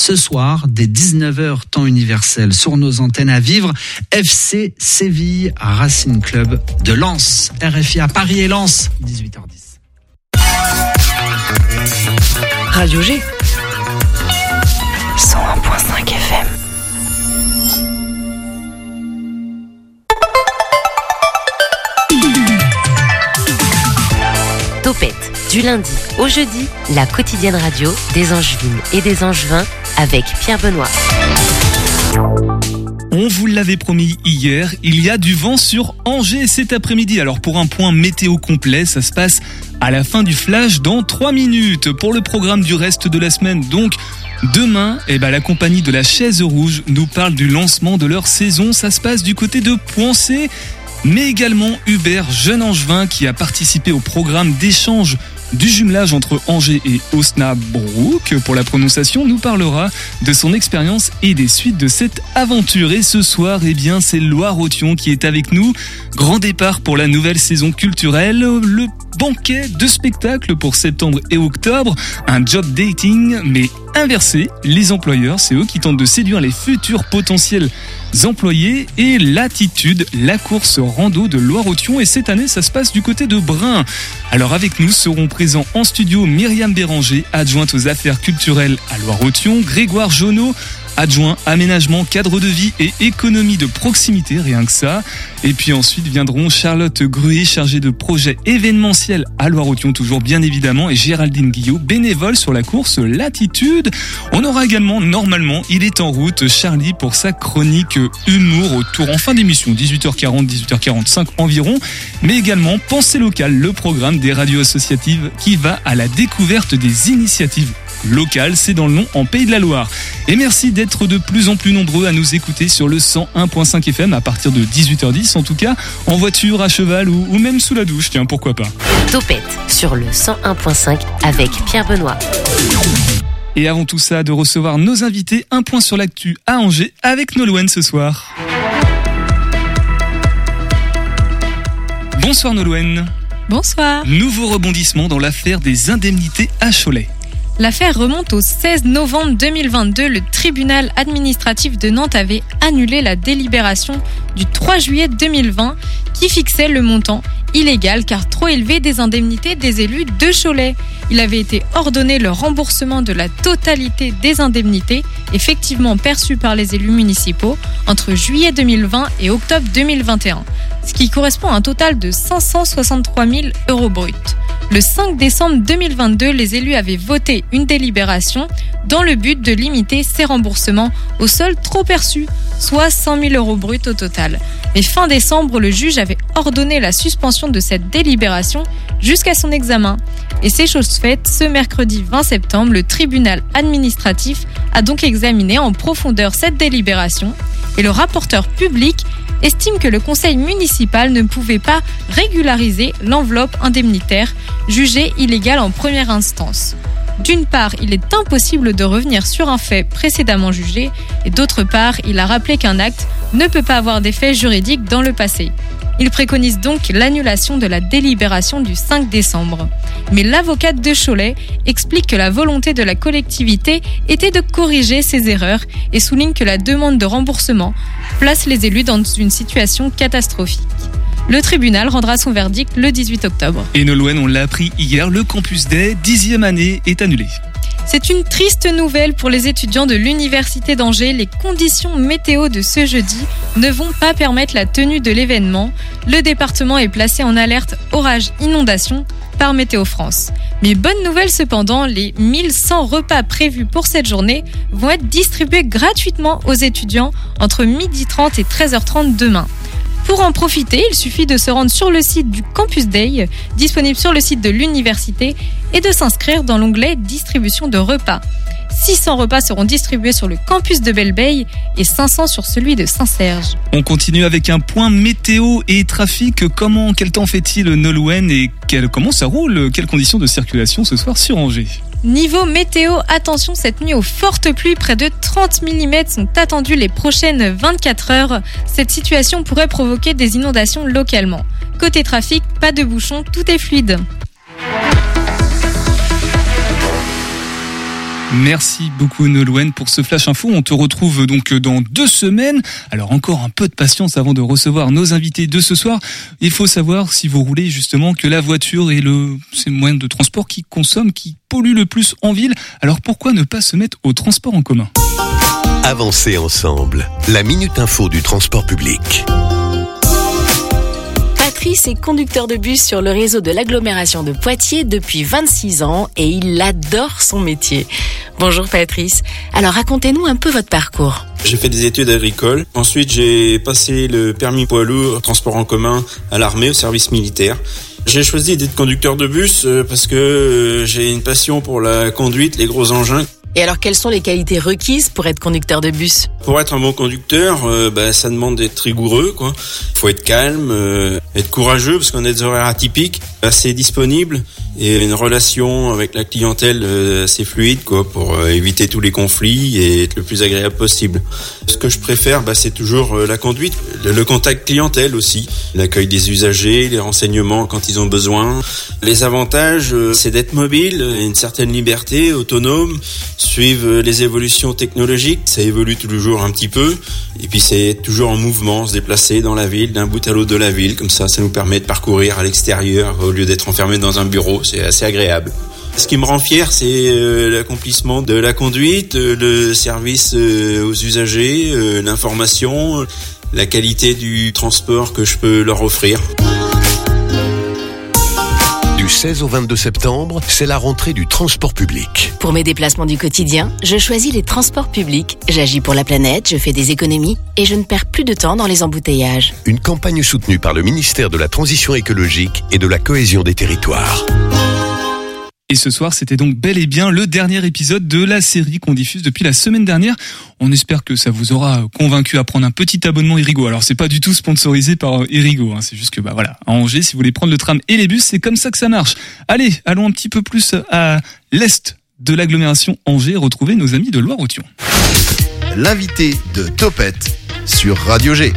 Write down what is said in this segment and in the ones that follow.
ce soir dès 19h temps universel sur nos antennes à vivre. FC Séville Racing Club de Lens. RFI à Paris et Lens, 18h10. Radio G. 101.5 FM. Du lundi au jeudi, la quotidienne radio des Angevines et des Angevins avec Pierre Benoît. On vous l'avait promis hier, il y a du vent sur Angers cet après-midi. Alors pour un point météo complet, ça se passe à la fin du flash dans 3 minutes. Pour le programme du reste de la semaine, donc demain, eh ben, la compagnie de la Chaise Rouge nous parle du lancement de leur saison. Ça se passe du côté de Poincé mais également Hubert Jeune Angevin qui a participé au programme d'échange du jumelage entre Angers et Osnabrück pour la prononciation nous parlera de son expérience et des suites de cette aventure. Et ce soir, eh bien, c'est Loire-Othion qui est avec nous. Grand départ pour la nouvelle saison culturelle. Le banquet de spectacles pour septembre et octobre. Un job dating, mais inversé. Les employeurs, c'est eux qui tentent de séduire les futurs potentiels employés. Et l'attitude, la course rando de Loire-Othion. Et cette année, ça se passe du côté de Brun. Alors avec nous seront présents en studio Myriam Béranger, adjointe aux affaires culturelles à Loire-Othion, Grégoire Jonot, adjoint aménagement, cadre de vie et économie de proximité, rien que ça. Et puis ensuite viendront Charlotte Gruy, chargée de projet événementiel à Loire-Othion, toujours bien évidemment, et Géraldine Guillot, bénévole sur la course Latitude. On aura également, normalement, il est en route, Charlie pour sa chronique humour autour en fin d'émission, 18h40, 18h45 environ, mais également Pensée locale, le programme des radios associatives qui va à la découverte des initiatives local, c'est dans le nom en Pays de la Loire. Et merci d'être de plus en plus nombreux à nous écouter sur le 101.5 FM à partir de 18h10 en tout cas, en voiture, à cheval ou, même sous la douche, tiens, pourquoi pas. Topette sur le 101.5 avec Pierre Benoît. Et avant tout ça, de recevoir nos invités, un point sur l'actu à Angers avec Nolwenn ce soir. Bonsoir Nolwenn. Bonsoir. Nouveau rebondissement dans l'affaire des indemnités à Cholet. L'affaire remonte au 16 novembre 2022. Le tribunal administratif de Nantes avait annulé la délibération du 3 juillet 2020 qui fixait le montant illégal car trop élevé des indemnités des élus de Cholet. Il avait été ordonné le remboursement de la totalité des indemnités effectivement perçues par les élus municipaux entre juillet 2020 et octobre 2021, ce qui correspond à un total de 563 000 euros bruts. Le 5 décembre 2022, les élus avaient voté une délibération dans le but de limiter ces remboursements au sol trop perçu, soit 100 000 euros bruts au total. Mais fin décembre, le juge avait ordonné la suspension de cette délibération jusqu'à son examen. Et c'est chose faite, ce mercredi 20 septembre, le tribunal administratif a donc examiné en profondeur cette délibération et le rapporteur public estime que le conseil municipal ne pouvait pas régulariser l'enveloppe indemnitaire jugée illégale en première instance. D'une part, il est impossible de revenir sur un fait précédemment jugé, et d'autre part, il a rappelé qu'un acte ne peut pas avoir d'effet juridique dans le passé. Il préconise donc l'annulation de la délibération du 5 décembre. Mais l'avocate de Cholet explique que la volonté de la collectivité était de corriger ces erreurs et souligne que la demande de remboursement place les élus dans une situation catastrophique. Le tribunal rendra son verdict le 18 octobre. Et Nolwenn, on l'a appris hier, le campus des 10e année est annulé. C'est une triste nouvelle pour les étudiants de l'Université d'Angers. Les conditions météo de ce jeudi ne vont pas permettre la tenue de l'événement. Le département est placé en alerte orage-inondation par Météo France. Mais bonne nouvelle cependant, les 1100 repas prévus pour cette journée vont être distribués gratuitement aux étudiants entre 12h30 et 13h30 demain. Pour en profiter, il suffit de se rendre sur le site du Campus Day, disponible sur le site de l'université, et de s'inscrire dans l'onglet Distribution de repas. 600 repas seront distribués sur le campus de Belle-Bay et 500 sur celui de Saint-Serge. On continue avec un point météo et trafic. Comment, quel temps fait-il Nolwenn et comment ça roule? Quelles conditions de circulation ce soir sur Angers? Niveau météo, attention cette nuit aux fortes pluies, près de 30 mm sont attendues les prochaines 24 heures. Cette situation pourrait provoquer des inondations localement. Côté trafic, pas de bouchons, tout est fluide. Merci beaucoup Nolwenn pour ce flash info. On te retrouve donc dans deux semaines. Alors encore un peu de patience avant de recevoir nos invités de ce soir. Il faut savoir si vous roulez justement que la voiture est le le moyen de transport qui consomme, qui pollue le plus en ville. Alors pourquoi ne pas se mettre au transport en commun? Avancez ensemble. La minute info du transport public. Patrice est conducteur de bus sur le réseau de l'agglomération de Poitiers depuis 26 ans et il adore son métier. Bonjour Patrice. Alors racontez-nous un peu votre parcours. J'ai fait des études agricoles. Ensuite, j'ai passé le permis poids lourd, transport en commun à l'armée, au service militaire. J'ai choisi d'être conducteur de bus euh, parce que euh, j'ai une passion pour la conduite, les gros engins. Et alors quelles sont les qualités requises pour être conducteur de bus? Pour être un bon conducteur, euh, bah, ça demande d'être rigoureux. Quoi. faut être calme, euh, être courageux parce qu'on a des horaires atypiques, assez disponible et une relation avec la clientèle euh, assez fluide quoi, pour euh, éviter tous les conflits et être le plus agréable possible. Ce que je préfère, bah, c'est toujours euh, la conduite, le, contact clientèle aussi, l'accueil des usagers, les renseignements quand ils ont besoin. Les avantages, c'est d'être mobile, une certaine liberté, autonome, suivre les évolutions technologiques, ça évolue tous les jours un petit peu, et puis c'est toujours en mouvement, se déplacer dans la ville, d'un bout à l'autre de la ville, comme ça, ça nous permet de parcourir à l'extérieur au lieu d'être enfermé dans un bureau, c'est assez agréable. Ce qui me rend fier, c'est euh, l'accomplissement de la conduite, euh, le service euh, aux usagers, l'information, la qualité du transport que je peux leur offrir. Du 16 au 22 septembre, c'est la rentrée du transport public. Pour mes déplacements du quotidien, je choisis les transports publics. J'agis pour la planète, je fais des économies et je ne perds plus de temps dans les embouteillages. Une campagne soutenue par le ministère de la Transition écologique et de la cohésion des territoires. Et ce soir, c'était donc bel et bien le dernier épisode de la série qu'on diffuse depuis la semaine dernière. On espère que ça vous aura convaincu à prendre un petit abonnement Irigo. Alors c'est pas du tout sponsorisé par euh, Irigo, hein. c'est juste que bah voilà, à Angers, si vous voulez prendre le tram et les bus, c'est comme ça que ça marche. Allez, allons un petit peu plus à l'est de l'agglomération Angers, retrouver nos amis de Loire-Othion. L'invité de Topette sur Radio G.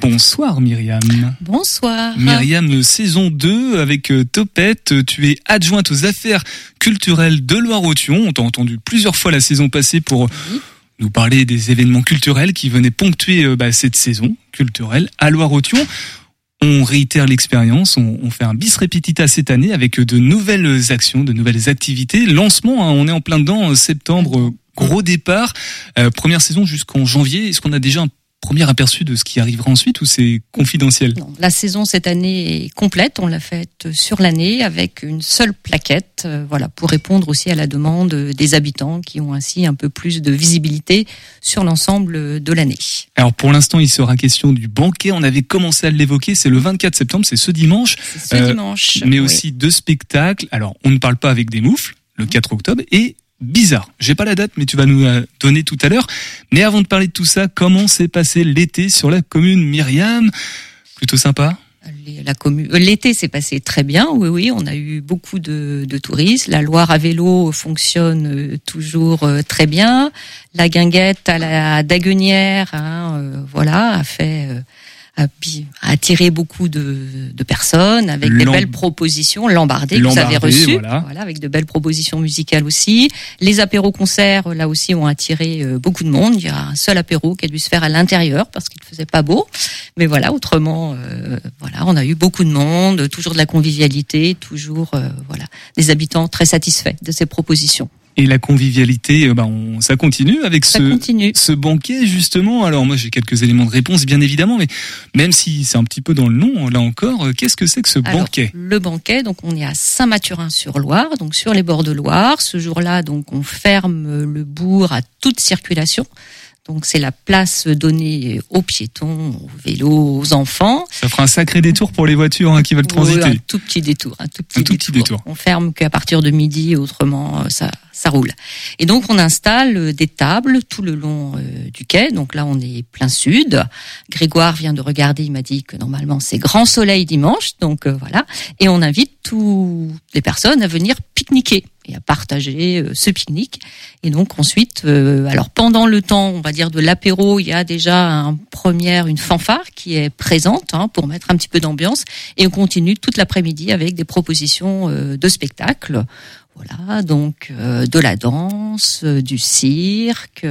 Bonsoir Myriam. Bonsoir. Myriam, saison 2 avec euh, Topette, tu es adjointe aux affaires culturelles de Loire-Othion. On t'a entendu plusieurs fois la saison passée pour nous parler des événements culturels qui venaient ponctuer euh, bah, cette saison culturelle à Loire-Othion. On réitère l'expérience, on, on fait un bis repetita cette année avec de nouvelles actions, de nouvelles activités. Lancement, hein, on est en plein dedans, euh, septembre, euh, gros départ. Euh, première saison jusqu'en janvier. Est-ce qu'on a déjà un premier aperçu de ce qui arrivera ensuite ou c'est confidentiel? Non, la saison cette année est complète. On l'a faite sur l'année avec une seule plaquette, euh, voilà, pour répondre aussi à la demande des habitants qui ont ainsi un peu plus de visibilité sur l'ensemble de l'année. Alors pour l'instant, il sera question du banquet. On avait commencé à l'évoquer. C'est le 24 septembre, c'est ce dimanche. Ce Euh, dimanche. Mais oui. aussi deux spectacles. Alors on ne parle pas avec des moufles, le 4 octobre, et bizarre. J'ai pas la date, mais tu vas nous la donner tout à l'heure. Mais avant de parler de tout ça, comment s'est passé l'été sur la commune Myriam? Plutôt sympa. Euh, l'été s'est passé très bien. Oui, oui, on a eu beaucoup de, touristes. La Loire à vélo fonctionne euh, toujours euh, très bien. La guinguette à la Daguenière, hein, voilà, a fait, a, attiré beaucoup de, de personnes avec des belles propositions. Lambardé, que vous avez reçu, voilà. avec de belles propositions musicales aussi. Les apéros concerts, là aussi, ont attiré euh, beaucoup de monde. Il y a un seul apéro qui a dû se faire à l'intérieur parce qu'il ne faisait pas beau. Mais voilà, autrement, euh, voilà, on a eu beaucoup de monde, toujours de la convivialité, toujours, euh, voilà, des habitants très satisfaits de ces propositions. Et la convivialité, bah, on, ça continue avec Ça ce, continue. ce banquet justement. Alors moi j'ai quelques éléments de réponse bien évidemment, mais même si c'est un petit peu dans le nom, là encore, euh, qu'est-ce que c'est que ce Alors, banquet? le banquet, donc on est à Saint-Mathurin-sur-Loire, donc sur les bords de Loire. Ce jour-là, donc on ferme le bourg à toute circulation. Donc c'est la place donnée aux piétons, aux vélos, aux enfants. Ça fera un sacré détour pour les voitures hein, qui veulent transiter. Oui, un tout petit détour, un tout petit, Un tout petit détour. On ferme qu'à partir de midi, autrement euh, ça ça roule. Et donc on installe euh, des tables tout le long euh, du quai. Donc là on est plein sud. Grégoire vient de regarder, il m'a dit que normalement c'est grand soleil dimanche, donc euh, voilà. Et on invite toutes les personnes à venir pique-niquer et à partager euh, ce pique-nique. Et donc ensuite, euh, alors pendant le temps, on va dire de l'apéro, il y a déjà un première une fanfare qui est présente hein, pour mettre un petit peu d'ambiance, et on continue toute l'après-midi avec des propositions euh, de spectacles. Voilà, donc de la danse, du cirque.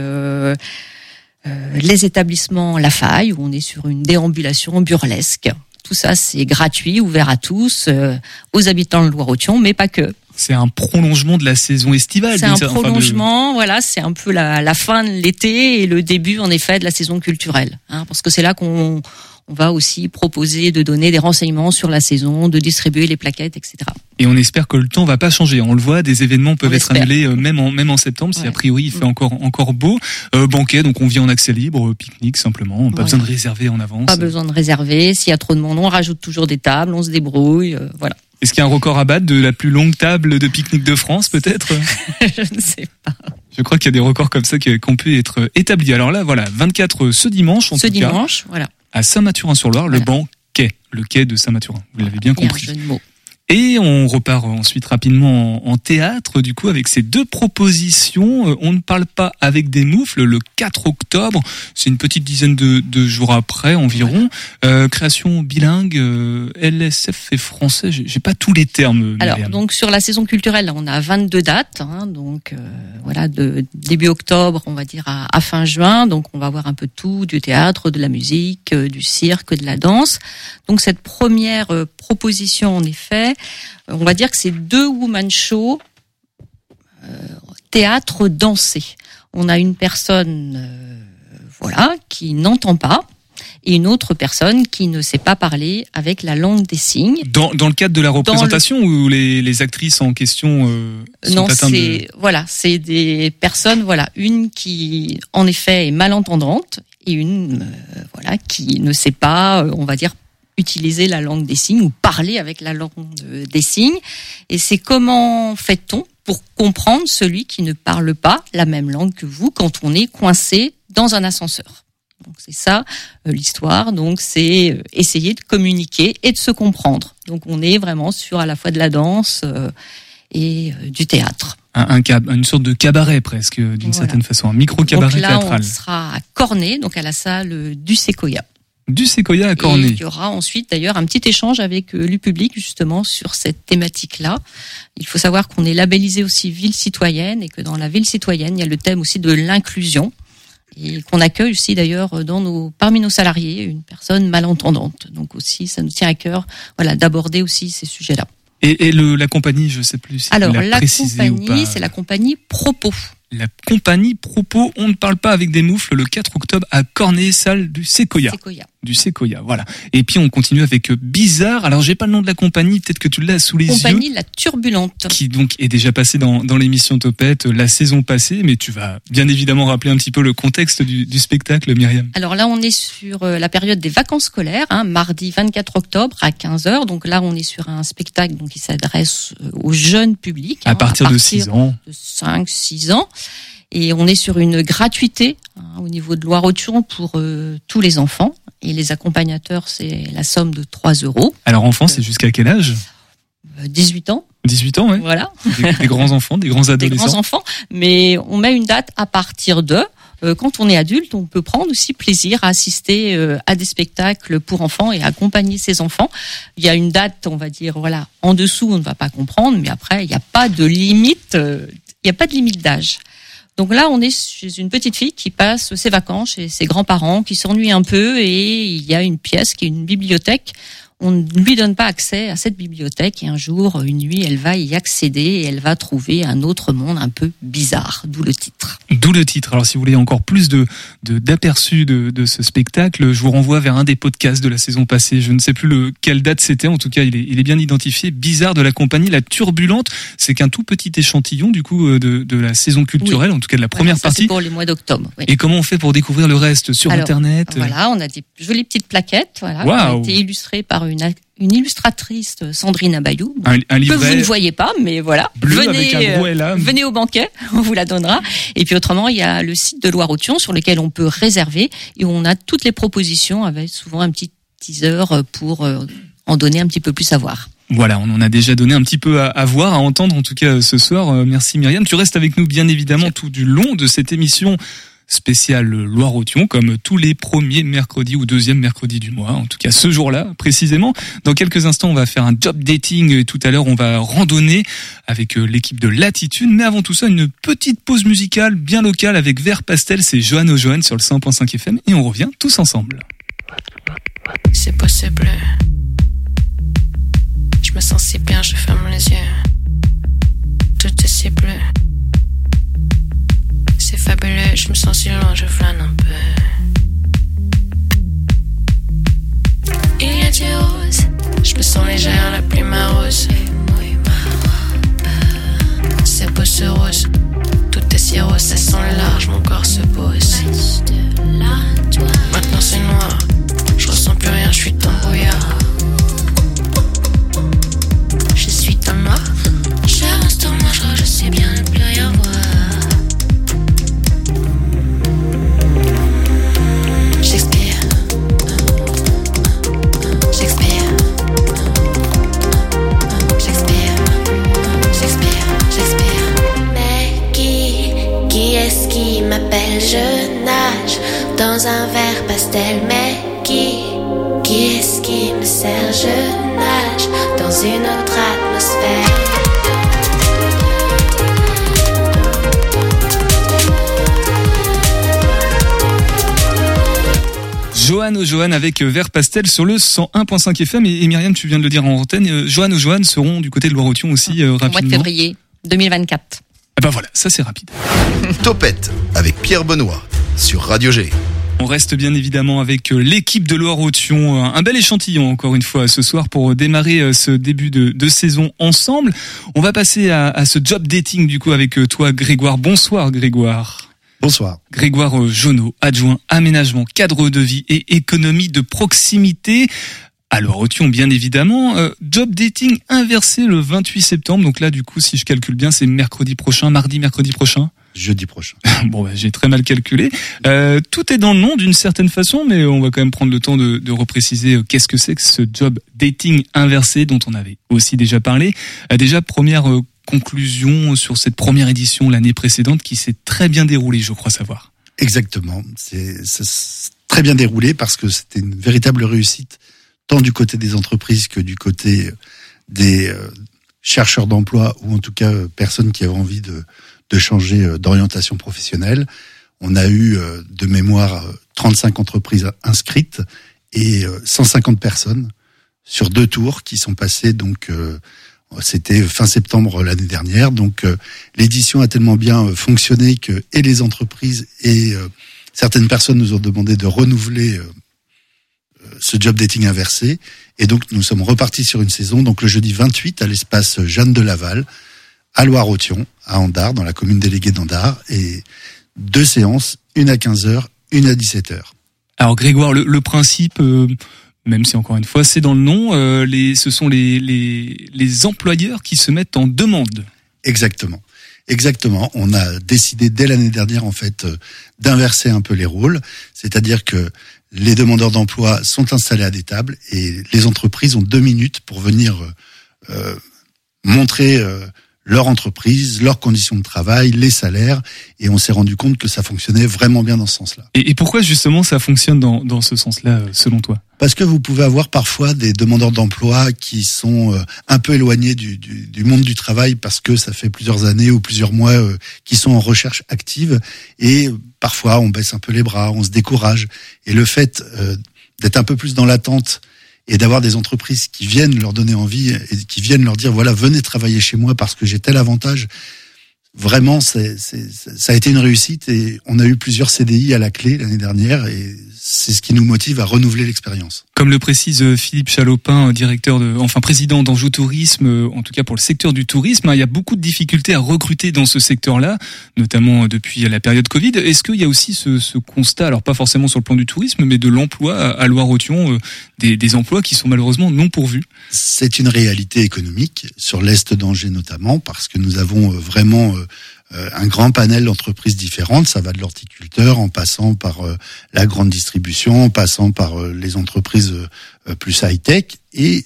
euh, les établissements La Faille, où on est sur une déambulation burlesque. Tout ça, c'est gratuit, ouvert à tous, euh, aux habitants de Loire-Othion, mais pas que. C'est un prolongement de la saison estivale. C'est un de- prolongement, voilà, c'est un peu la, la fin de l'été et le début, en effet, de la saison culturelle. Hein, parce que c'est là qu'on on va aussi proposer de donner des renseignements sur la saison, de distribuer les plaquettes, etc. Et on espère que le temps va pas changer. On le voit, des événements peuvent On être espère. annulés euh, même en même en septembre si a priori il fait Mm. encore encore beau. Euh, banquet, donc on vient en accès libre, euh, pique-nique simplement. Pas Voilà. besoin de réserver en avance. Pas besoin de réserver. S'il y a trop de monde, on rajoute toujours des tables, on se débrouille, euh, voilà. Est-ce qu'il y a un record à battre de la plus longue table de pique-nique de France peut-être? Je ne sais pas. Je crois qu'il y a des records comme ça qui qu'on peut être établis. Alors là, voilà, 24 ce dimanche en Ce tout cas dimanche, voilà. à Saint-Mathurin-sur-Loire, le Voilà. banquet, le quai de Saint-Mathurin. Vous l'avez bien compris. jeu de mots. Et on repart ensuite rapidement en, en théâtre, du coup, avec ces deux propositions. Euh, On ne parle pas avec des moufles, le 4 octobre, c'est une petite dizaine de, de jours après environ. Euh, création bilingue, euh, LSF et français, j'ai pas tous les termes. Alors, Myriam. donc sur la saison culturelle, on a 22 dates, hein, donc euh, voilà, de début octobre, on va dire à, à fin juin. Donc, on va voir un peu tout, du théâtre, de la musique, euh, du cirque, de la danse. Donc, cette première euh, proposition, en effet, euh, on va dire que c'est deux woman shows euh, théâtre dansé. On a une personne, euh, voilà, qui n'entend pas. Et une autre personne qui ne sait pas parler avec la langue des signes. Dans, dans le cadre de la représentation où les, les actrices en question euh, sont Non, atteintes de... c'est voilà, c'est des personnes voilà, une qui en effet est malentendante et une euh, voilà qui ne sait pas, euh, on va dire utiliser la langue des signes ou parler avec la langue des signes. Et c'est comment fait-on pour comprendre celui qui ne parle pas la même langue que vous quand on est coincé dans un ascenseur? Donc c'est ça euh, l'histoire. Donc c'est euh, essayer de communiquer et de se comprendre. Donc on est vraiment sur à la fois de la danse euh, et du théâtre. un, un cab- une sorte de cabaret presque, d'une Voilà. certaine façon, un micro-cabaret donc là théâtral. on sera à Cornet, donc à la salle du Séquoia. Du séquoia à Et Cornet. il y aura ensuite d'ailleurs un petit échange avec euh, le public justement sur cette thématique-là. Il faut savoir qu'on est labellisé aussi ville citoyenne et que dans la ville citoyenne, il y a le thème aussi de l'inclusion et qu'on accueille aussi d'ailleurs dans nos parmi nos salariés une personne malentendante. Donc aussi ça nous tient à cœur voilà d'aborder aussi ces sujets-là. Et, et le, la compagnie, je sais plus si Alors tu la compagnie, c'est la compagnie Propos. La compagnie Propos, on ne parle pas avec des moufles, le 4 octobre à Cornet, salle du Séquoia. Séquoia. Du Séquoia, voilà. Et puis on continue avec euh, Bizarre. Alors j'ai pas le nom de la compagnie, peut-être que tu l'as sous les Compagnie yeux. La Turbulente. Qui donc est déjà passé dans, dans l'émission Topette euh, la saison passée, mais tu vas bien évidemment rappeler un petit peu le contexte du, du spectacle, Myriam. Alors là, on est sur euh, la période des vacances scolaires, hein, mardi 24 octobre à 15h. Donc là, on est sur un spectacle donc, qui s'adresse au jeune public. À hein, partir de 6 ans. de 5, 6 ans. Et on est sur une gratuité hein, au niveau de Loire-Othion pour euh, tous les enfants. Et les accompagnateurs, c'est la somme de 3 euros. Alors enfant, c'est jusqu'à quel âge? Euh, 18 ans, 18 ans, ouais. voilà. Des, des grands enfants, des grands des adolescents. grands enfants, mais on met une date à partir de. euh, Quand on est adulte, on peut prendre aussi plaisir à assister euh, à des spectacles pour enfants et accompagner ses enfants. Il y a une date, on va dire, voilà, en dessous, on ne va pas comprendre, mais après, il n'y a pas de limite, euh, il n'y a pas de limite d'âge. Donc là, on est chez une petite fille qui passe ses vacances chez ses grands-parents, qui s'ennuie un peu, et il y a une pièce qui est une bibliothèque. On ne lui donne pas accès à cette bibliothèque et un jour, une nuit, elle va y accéder et elle va trouver un autre monde un peu bizarre, d'où le titre. D'où le titre. Alors, si vous voulez encore plus de d'aperçus de, de, ce spectacle, je vous renvoie vers un des podcasts de la saison passée. Je ne sais plus le, quelle date c'était. En tout cas, il est, il est bien identifié. Bizarre de la compagnie La Turbulente. C'est qu'un tout petit échantillon du coup euh, de, de la saison culturelle, en tout cas de la première ça, partie. pour les mois d'octobre. oui. Et comment on fait pour découvrir le reste sur Alors, Internet? Voilà, on a des jolies petites plaquettes, voilà, qui ont été illustrées par une, une illustratrice, Sandrine Abayou, Un, un que vous ne voyez pas, mais voilà. bleu venez, euh, venez au banquet, on vous la donnera. Et puis autrement, il y a le site de Loire-Othion sur lequel on peut réserver et on a toutes les propositions avec souvent un petit teaser pour euh, en donner un petit peu plus à voir. Voilà, on en a déjà donné un petit peu à, à voir, à entendre en tout cas ce soir. Euh, merci Myriam. Tu restes avec nous bien évidemment tout du long de cette émission spéciale Loire-Othion, comme tous les premiers mercredis ou deuxième mercredis du mois, en tout cas ce jour-là précisément. Dans quelques instants, on va faire un job dating et tout à l'heure, on va randonner avec euh, l'équipe de Latitude. Mais avant tout ça, une petite pause musicale bien locale avec Vert Pastel, c'est Johan O'Johan sur le 100.5 FM et on revient tous ensemble. C'est possible. Je me sens si bien, je ferme les yeux. Tout est si bleu. Je me sens si loin, je flâne un peu. Il y a du rose, je me sens légère, la plume rose. C'est beau ce rose, tout est si rose, ça sent large, mon corps se pose. Maintenant c'est noir, je ressens plus rien, je avec euh, Vert Pastel sur le 101.5 FM et, et Myriam, tu viens de le dire en antenne, euh, Johan O'Johan seront du côté de Loire-Othion aussi euh, Au mois de rapidement. février 2024. Ah bah voilà, ça c'est rapide. Topette avec Pierre Benoît sur Radio G. On reste bien évidemment avec euh, l'équipe de Loire-Othion. Un bel échantillon encore une fois ce soir pour démarrer ce début de, de saison ensemble. On va passer à, à ce job dating du coup avec toi Grégoire. Bonsoir Grégoire. Bonsoir. Grégoire Jonot, adjoint aménagement, cadre de vie et économie de proximité. À Loire-Othion, bien évidemment. Euh, job dating inversé le 28 septembre. Donc là, du coup, si je calcule bien, c'est mercredi prochain, mardi, mercredi prochain. Jeudi prochain. bon, bah, j'ai très mal calculé. Euh, tout est dans le nom d'une certaine façon, mais on va quand même prendre le temps de, de repréciser euh, qu'est-ce que c'est que ce job dating inversé dont on avait aussi déjà parlé. Euh, déjà, première conclusion sur cette première édition l'année précédente qui s'est très bien déroulée, je crois savoir. Exactement. C'est très bien déroulé parce que c'était une véritable réussite, tant du côté des entreprises que du côté des euh, chercheurs d'emploi ou en tout cas euh, personnes qui avaient envie de, de changer euh, d'orientation professionnelle. On a eu euh, de mémoire euh, 35 entreprises inscrites et euh, 150 personnes sur deux tours qui sont passées donc euh, c'était fin septembre l'année dernière. Donc euh, l'édition a tellement bien euh, fonctionné que et les entreprises et euh, certaines personnes nous ont demandé de renouveler ce job dating inversé. Et donc nous sommes repartis sur une saison. Donc le jeudi 28 à l'espace Jeanne de Laval, à Loire-Othion, à Andard, dans la commune déléguée d'Andard. Et deux séances, une à 15h, une à 17h. Alors Grégoire, le, le principe, euh, même si encore une fois c'est dans le nom, euh, ce sont les, employeurs qui se mettent en demande. Exactement. Exactement. On a décidé dès l'année dernière, en fait, euh, d'inverser un peu les rôles. C'est-à-dire que les demandeurs d'emploi sont installés à des tables et les entreprises ont deux minutes pour venir euh, montrer leur entreprise, leurs conditions de travail, les salaires. Et on s'est rendu compte que ça fonctionnait vraiment bien dans ce sens-là. Et, et pourquoi justement ça fonctionne dans, dans ce sens-là, euh, selon toi? Parce que vous pouvez avoir parfois des demandeurs d'emploi qui sont euh, un peu éloignés du, du, du monde du travail parce que ça fait plusieurs années ou plusieurs mois euh, qu'ils sont en recherche active et parfois on baisse un peu les bras, on se décourage. Et le fait euh, d'être un peu plus dans l'attente et d'avoir des entreprises qui viennent leur donner envie et qui viennent leur dire voilà venez travailler chez moi parce que j'ai tel avantage. Vraiment, ça a été une réussite et on a eu plusieurs CDI à la clé l'année dernière et c'est ce qui nous motive à renouveler l'expérience. Comme le précise euh, Philippe Chalopin, euh, directeur de, enfin président d'Anjou Tourisme, euh, en tout cas pour le secteur du tourisme, hein, il y a beaucoup de difficultés à recruter dans ce secteur-là, notamment depuis la période Covid. Est-ce qu'il y a aussi ce, ce constat, alors pas forcément sur le plan du tourisme, mais de l'emploi à, Loire-Othion, des, des emplois qui sont malheureusement non pourvus? C'est une réalité économique sur l'est d'Angers notamment parce que nous avons vraiment un grand panel d'entreprises différentes. Ça va de l'horticulteur en passant par euh, la grande distribution, en passant par euh, les entreprises plus high-tech. Et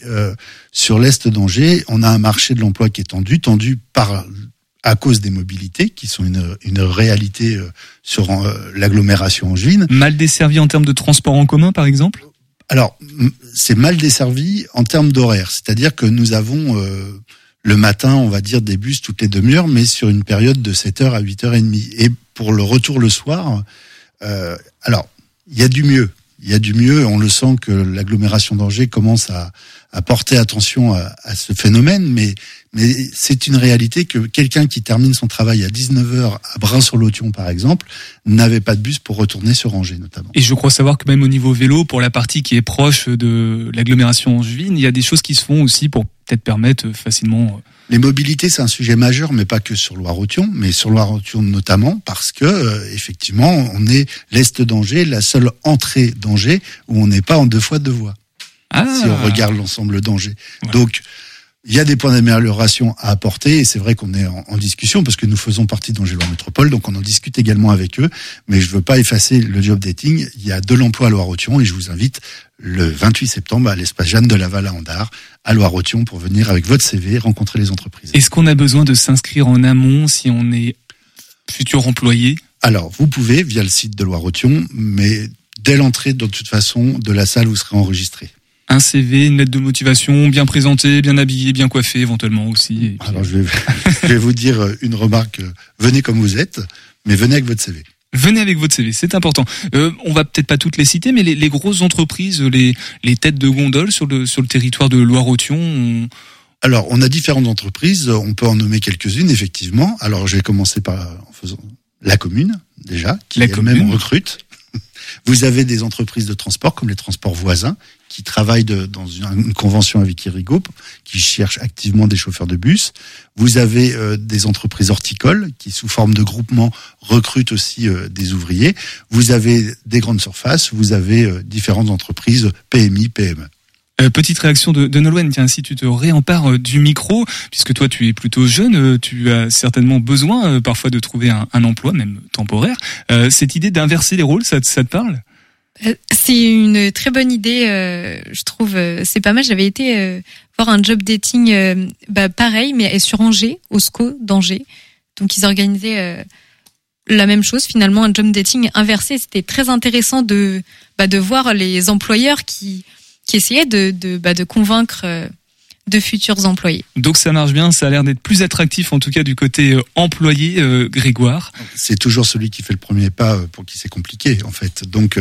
sur l'Est d'Angers, on a un marché de l'emploi qui est tendu, tendu par à cause des mobilités, qui sont une, une réalité sur l'agglomération angevine. Mal desservi en termes de transport en commun, par exemple? Alors, c'est mal desservi en termes d'horaire. C'est-à-dire que nous avons le matin, on va dire des bus toutes les demi-heures, mais sur une période de 7h à 8h30. Et pour le retour le soir, euh, alors, il y a du mieux. Il y a du mieux. On le sent que l'agglomération d'Angers commence à, à, porter attention à, à ce phénomène, mais, mais c'est une réalité que quelqu'un qui termine son travail à 19h à Brin-sur-Lotion, par exemple, n'avait pas de bus pour retourner sur Angers, notamment. Et je crois savoir que même au niveau vélo, pour la partie qui est proche de l'agglomération angevine, il y a des choses qui se font aussi pour peut-être permettre facilement. Euh, Les mobilités, c'est un sujet majeur, mais pas que sur Loire-Othion, mais sur Loire-Othion notamment, parce que euh, effectivement, on est l'est d'Angers, la seule entrée d'Angers où on n'est pas en deux fois deux voies. Ah. Si on regarde l'ensemble d'Angers. Donc, il y a des points d'amélioration à apporter et c'est vrai qu'on est en, discussion parce que nous faisons partie d'Angers-Loire Métropole, donc on en discute également avec eux. Mais je veux pas effacer le job dating. Il y a de l'emploi à Loire-Othion et je vous invite le 28 septembre à l'espace Jeanne de Laval à Andard, à Loire-Othion, pour venir avec votre CV rencontrer les entreprises. Est-ce qu'on a besoin de s'inscrire en amont si on est futur employé? Alors, vous pouvez via le site de Loire-Othion, mais dès l'entrée, de toute façon, de la salle, vous serez enregistré un CV, une lettre de motivation, bien présenté, bien habillé, bien coiffé éventuellement aussi. Alors je vais, je vais vous dire une remarque, venez comme vous êtes, mais venez avec votre CV. Venez avec votre CV, c'est important. Euh, on va peut-être pas toutes les citer, mais les, les, grosses entreprises, les, les têtes de gondole sur le, sur le territoire de Loire-Othion. Alors, on a différentes entreprises, on peut en nommer quelques-unes, effectivement. Alors, je vais commencer par en faisant la commune, déjà, qui elle-même recrute. Vous avez des entreprises de transport comme les transports voisins qui travaillent de, dans une, convention avec Irigo, qui cherchent activement des chauffeurs de bus. Vous avez euh, des entreprises horticoles qui, sous forme de groupement, recrutent aussi euh, des ouvriers. Vous avez des grandes surfaces. Vous avez euh, différentes entreprises PMI, PME. petite réaction de, de Nolwenn, tiens, si tu te réempares du micro, puisque toi tu es plutôt jeune, tu as certainement besoin parfois de trouver un, un emploi, même temporaire. cette idée d'inverser les rôles, ça, ça te parle? euh, c'est une très bonne idée, euh, je trouve. Euh, c'est pas mal. J'avais été voir un job dating, bah, pareil, mais sur Angers, au SCO d'Angers. Donc ils organisaient la même chose finalement, un job dating inversé. C'était très intéressant de bah, de voir les employeurs qui qui essayaient de de, bah, de convaincre de futurs employés. Donc ça marche bien, ça a l'air d'être plus attractif en tout cas du côté employé, Grégoire. C'est toujours celui qui fait le premier pas pour qui c'est compliqué en fait. Donc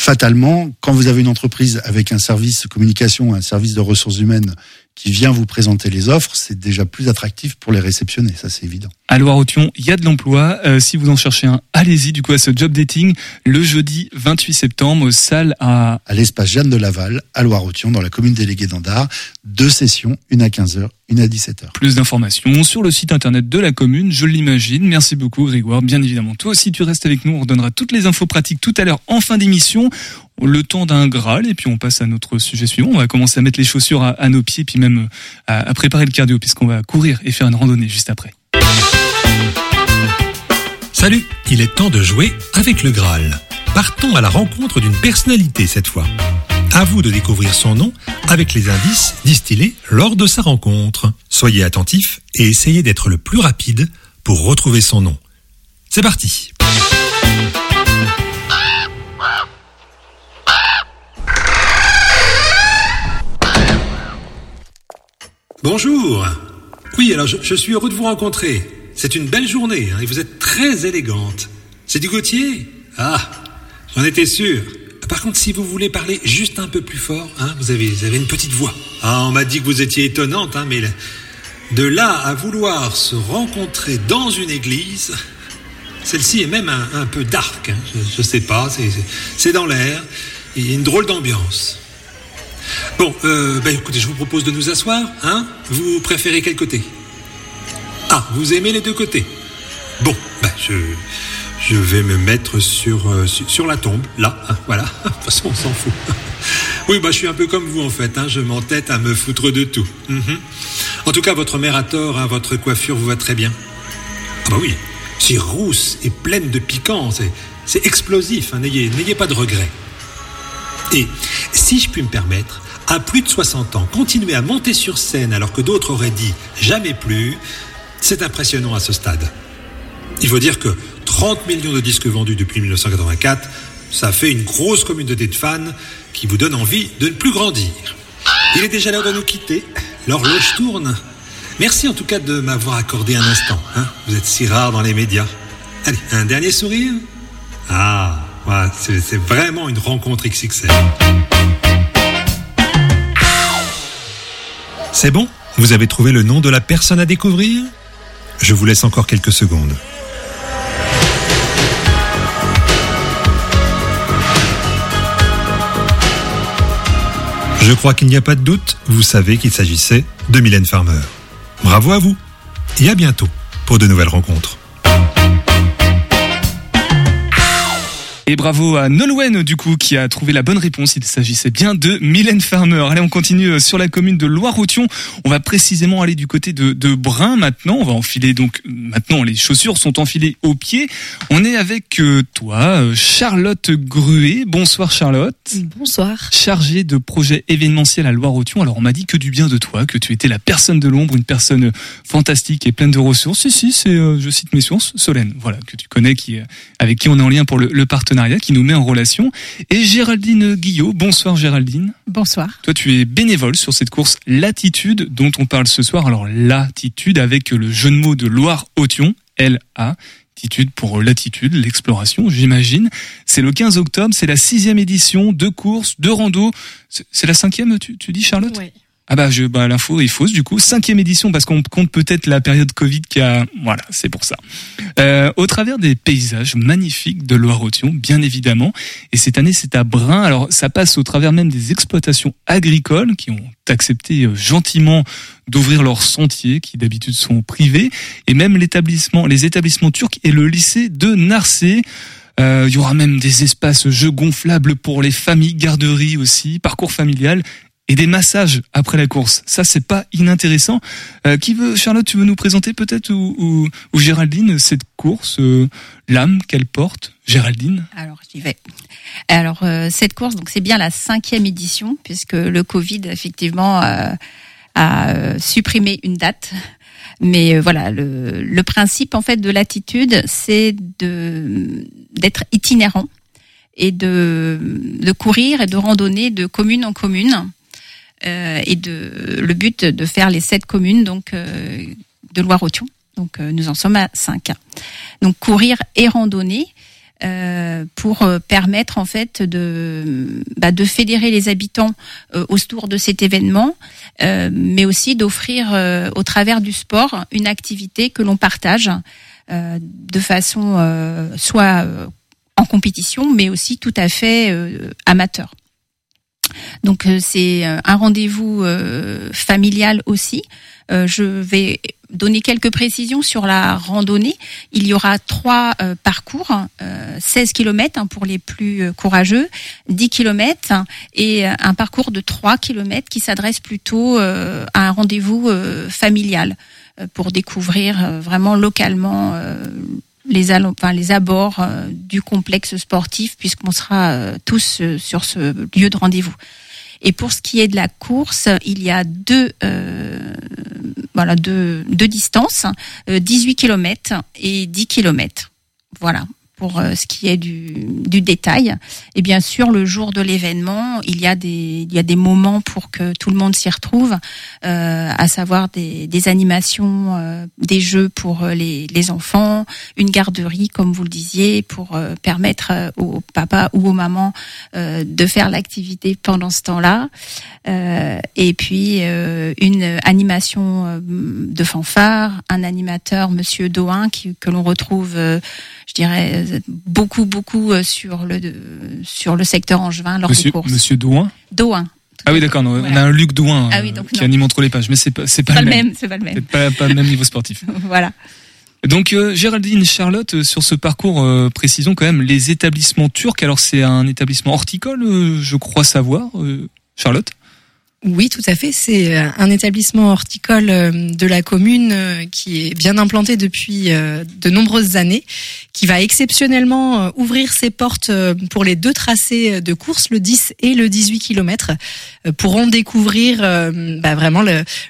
fatalement, quand vous avez une entreprise avec un service communication, un service de ressources humaines qui vient vous présenter les offres, c'est déjà plus attractif pour les réceptionner, ça c'est évident. À Loire-Othion, il y a de l'emploi. Euh, si vous en cherchez un, allez-y du coup à ce job dating le jeudi 28 septembre, salle à... À l'espace Jeanne de Laval, à Loire-Othion, dans la commune déléguée d'Andard. Deux sessions, une à 15h, une à 17h. Plus d'informations sur le site internet de la commune, je l'imagine. Merci beaucoup Grégoire, bien évidemment. Toi aussi tu restes avec nous, on redonnera toutes les infos pratiques tout à l'heure en fin d'émission le temps d'un Graal et puis on passe à notre sujet suivant. On va commencer à mettre les chaussures à, nos pieds puis même à, à préparer le cardio puisqu'on va courir et faire une randonnée juste après. Salut, il est temps de jouer avec le Graal. Partons à la rencontre d'une personnalité cette fois. À vous de découvrir son nom avec les indices distillés lors de sa rencontre. Soyez attentifs et essayez d'être le plus rapide pour retrouver son nom. C'est parti Bonjour. Oui, alors je, suis heureux de vous rencontrer. C'est une belle journée hein, et vous êtes très élégante. C'est du Gauthier Ah, j'en étais sûr. Par contre, si vous voulez parler juste un peu plus fort, hein, vous, avez, vous avez une petite voix. Ah, on m'a dit que vous étiez étonnante, hein, mais de là à vouloir se rencontrer dans une église, celle-ci est même un, peu dark. Hein. je, ne sais pas, c'est dans l'air. Il y a une drôle d'ambiance. Bon, euh, bah écoutez, je vous propose de nous asseoir. Hein vous préférez quel côté? Ah, vous aimez les deux côtés Bon, bah je, vais me mettre sur, euh, la tombe, là, hein, voilà. De toute façon, on s'en fout. oui, bah je suis un peu comme vous en fait. Hein, je m'entête à me foutre de tout. Mhm. En tout cas, votre mère a tort. Hein, votre coiffure vous va très bien. Ah bah oui, c'est rousse et pleine de piquant, c'est, explosif, hein, n'ayez, n'ayez pas de regrets. Et si je puis me permettre, à plus de 60 ans, continuer à monter sur scène alors que d'autres auraient dit jamais plus, c'est impressionnant à ce stade. Il faut dire que 30 millions de disques vendus depuis 1984, ça fait une grosse communauté de fans qui vous donne envie de ne plus grandir. Il est déjà l'heure de nous quitter. L'horloge tourne. Merci en tout cas de m'avoir accordé un instant. hein. Vous êtes si rare dans les médias. Allez, un dernier sourire Ah, c'est vraiment une rencontre XXL. C'est bon? Vous avez trouvé le nom de la personne à découvrir? Je vous laisse encore quelques secondes. Je crois qu'il n'y a pas de doute, vous savez qu'il s'agissait de Mylène Farmer. Bravo à vous et à bientôt pour de nouvelles rencontres. Et bravo à Nolwenn, du coup, qui a trouvé la bonne réponse. Il s'agissait bien de Mylène Farmer. Allez, on continue euh, sur la commune de Loire-Othion. On va précisément aller du côté de, de Brun maintenant. On va enfiler donc, maintenant, les chaussures sont enfilées aux pieds. On est avec euh, toi, euh, Charlotte Gruet. Bonsoir, Charlotte. Bonsoir. Chargée de projet événementiel à Loire-Othion. Alors, on m'a dit que du bien de toi, que tu étais la personne de l'ombre, une personne fantastique et pleine de ressources. Si, si, c'est, je cite mes sources, Solène. Voilà, que tu connais, qui, avec qui on est en lien pour le, le partenariat, qui nous met en relation. Et Géraldine Guillot. Bonsoir, Géraldine. Bonsoir. Toi, tu es bénévole sur cette course Latitude dont on parle ce soir. Alors, Latitude avec le jeu de mots de Loire-Othion, L-A. Pour latitude, l'exploration, j'imagine. C'est le 15 octobre, c'est la sixième édition de course, de rando. C'est c'est la cinquième, tu, tu dis, Charlotte? Oui. Ah bah, je, bah l'info est fausse du coup. Cinquième édition parce qu'on compte peut-être la période Covid qui a, voilà, c'est pour ça. Euh, au travers des paysages magnifiques de Loire-Othion, bien évidemment. Et cette année, c'est à Brun. Alors, ça passe au travers même des exploitations agricoles qui ont accepté euh, gentiment d'ouvrir leurs sentiers qui d'habitude sont privés et même l'établissement, les établissements turcs et le lycée de Narcé. Euh, Il y aura même des espaces jeux gonflables pour les familles, garderies aussi, parcours familial et des massages après la course. Ça, c'est pas inintéressant. Euh, qui veut, Charlotte, tu veux nous présenter peut-être ou, ou, ou Géraldine cette course, euh, l'âme qu'elle porte, Géraldine? Alors j'y vais. Alors euh, cette course, donc c'est bien la cinquième édition puisque le Covid effectivement euh, a euh, supprimé une date. Mais euh, voilà, le, le principe en fait de l'attitude, c'est de d'être itinérant et de de courir et de randonner de commune en commune. Euh, et de le but de faire les sept communes donc euh, de Loire-Othion. Donc euh, nous en sommes à cinq. Donc courir et randonner pour permettre en fait de bah, de fédérer les habitants autour de cet événement, mais aussi d'offrir au travers du sport une activité que l'on partage de façon soit en compétition, mais aussi tout à fait amateur. Donc euh, c'est euh, un rendez-vous euh, familial aussi. Je vais donner quelques précisions sur la randonnée. Il y aura trois parcours, euh, 16 km pour les plus courageux, 10 km et euh, un parcours de 3 km qui s'adresse plutôt à un rendez-vous familial pour découvrir vraiment localement les, abords euh, du complexe sportif puisqu'on sera euh, tous euh, sur ce lieu de rendez-vous. Et pour ce qui est de la course, il y a deux, euh, voilà, deux, deux distances, euh, 18 km et 10 km. Voilà pour euh, ce qui est du, du détail. Et bien sûr, le jour de l'événement, il y a des il y a des moments pour que tout le monde s'y retrouve, euh, à savoir des, des animations, euh, des jeux pour euh, les, les enfants, une garderie, comme vous le disiez, pour euh, permettre euh, au papa ou aux mamans de faire l'activité pendant ce temps-là. Et puis une animation de fanfare, un animateur, Monsieur Doin, qui, que l'on retrouve, je dirais, beaucoup, beaucoup euh, sur le sur le secteur angevin lors des Monsieur, courses. Monsieur Douin Doin. Ah oui, d'accord. On a un Luc Douin Ah euh, oui, donc qui non. anime entre les pages, mais c'est pas, c'est pas, Pas le même. même, c'est pas le même. C'est pas, pas le même niveau sportif. voilà. Donc euh, Géraldine Charlotte euh, sur ce parcours euh, précisons quand même les établissements turcs alors c'est un établissement horticole euh, je crois savoir euh, Charlotte? Oui, tout à fait. C'est euh, un établissement horticole euh, de la commune euh, qui est bien implanté depuis de nombreuses années, qui va exceptionnellement ouvrir ses portes pour les deux tracés de course, le 10 et le 18 km, pourront découvrir bah, vraiment